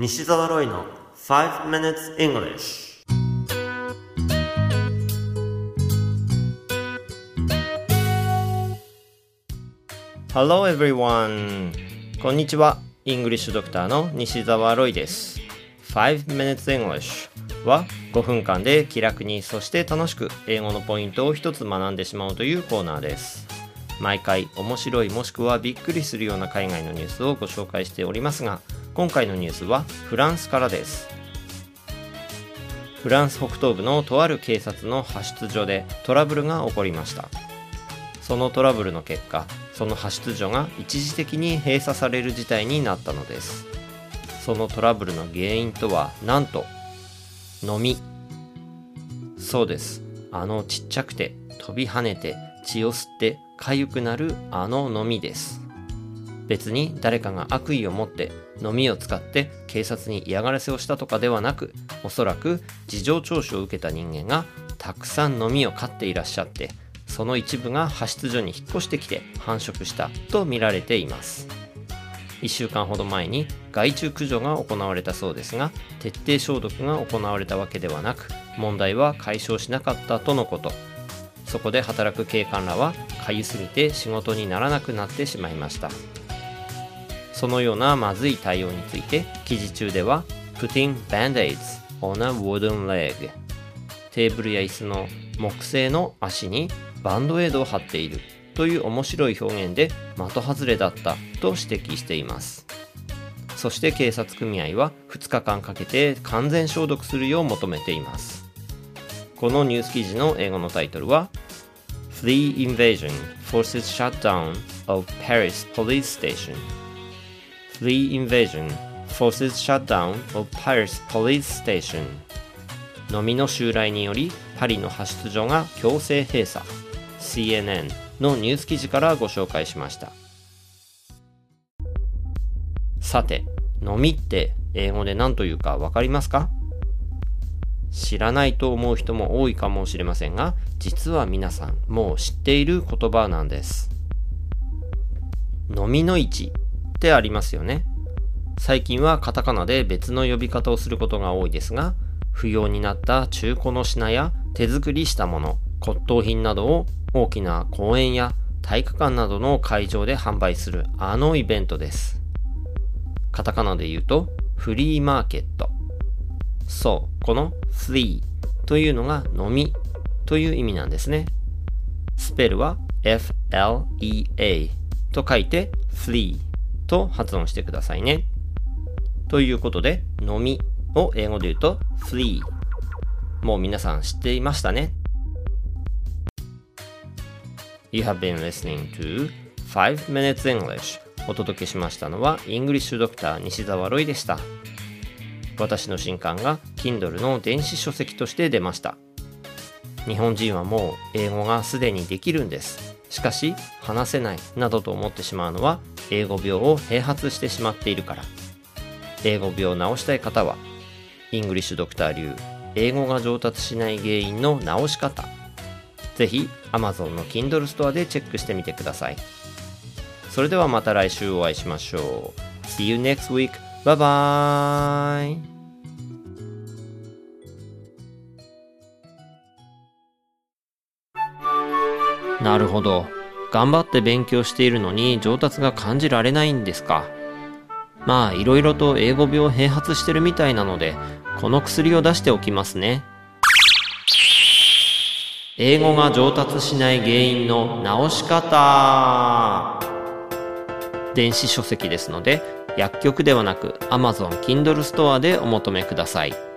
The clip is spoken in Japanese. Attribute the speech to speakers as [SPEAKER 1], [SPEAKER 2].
[SPEAKER 1] 西澤ロイの5 minutes English Hello everyone. こんにちは。イングリッシュドクターの西澤ロイです。5 minutes English は5分間で気楽にそして楽しく英語のポイントを一つ学んでしまうというコーナーです。毎回面白いもしくはびっくりするような海外のニュースをご紹介しておりますが今回のニュースはフランスからです。フランス北東部のとある警察の派出所でトラブルが起こりました。そのトラブルの結果その派出所が一時的に閉鎖される事態になったのです。そのトラブルの原因とはなんと飲み。そうです。あのちっちゃくて飛び跳ねて血を吸って痒くなるあの飲みです。別に誰かが悪意を持って飲みを使って警察に嫌がらせをしたとかではなくおそらく事情聴取を受けた人間がたくさん飲みを飼っていらっしゃってその一部が派出所に引っ越してきて繁殖したと見られています。1週間ほど前に害虫駆除が行われたそうですが徹底消毒が行われたわけではなく問題は解消しなかったとのことそこで働く警官らはかゆすぎて仕事にならなくなってしまいましたそのようなまずい対応について記事中では Putting band-aids on a wooden leg テーブルや椅子の木製の足にバンドエイドを貼っているという面白い表現で的外れだったと指摘しています。そして警察組合は2日間かけて完全消毒するよう求めています。このニュース記事の英語のタイトルは Flea Invasion Forces Shutdown of Paris Police Station Flea Invasion Forces Shutdown of Paris Police Station. 飲みの襲来によりパリの派出所が強制閉鎖。CNN のニュース記事からご紹介しました。さて飲みって英語で何というか分かりますか？知らないと思う人も多いかもしれませんが実は皆さんもう知っている言葉なんです。飲みの市。ってありますよね最近はカタカナで別の呼び方をすることが多いですが不要になった中古の品や手作りしたもの骨董品などを大きな公園や体育館などの会場で販売するあのイベントです。カタカナで言うとフリーマーケット。そう、この flea というのが飲みという意味なんですね。スペルは flea と書いて flea と発音してくださいね。ということで、飲みを英語で言うと flea。もう皆さん知っていましたね。You have been listening to 5 Minutes English お届けしましたのはイングリッシュドクター西澤ロイでした私の新刊が Kindle の電子書籍として出ました日本人はもう英語がすでにできるんですしかし話せないなどと思ってしまうのは英語病を併発してしまっているから英語病を治したい方はイングリッシュドクター流英語が上達しない原因の治し方ぜひ Amazon の Kindle ストアでチェックしてみてください。それではまた来週お会いしましょう。See you next week. Bye bye! なるほど。頑張って勉強しているのに上達が感じられないんですか？まあ、いろいろと英語病併発してるみたいなので、この薬を出しておきますね。英語が上達しない原因の直し方電子書籍ですので薬局ではなく Amazon Kindle ストアでお求めください。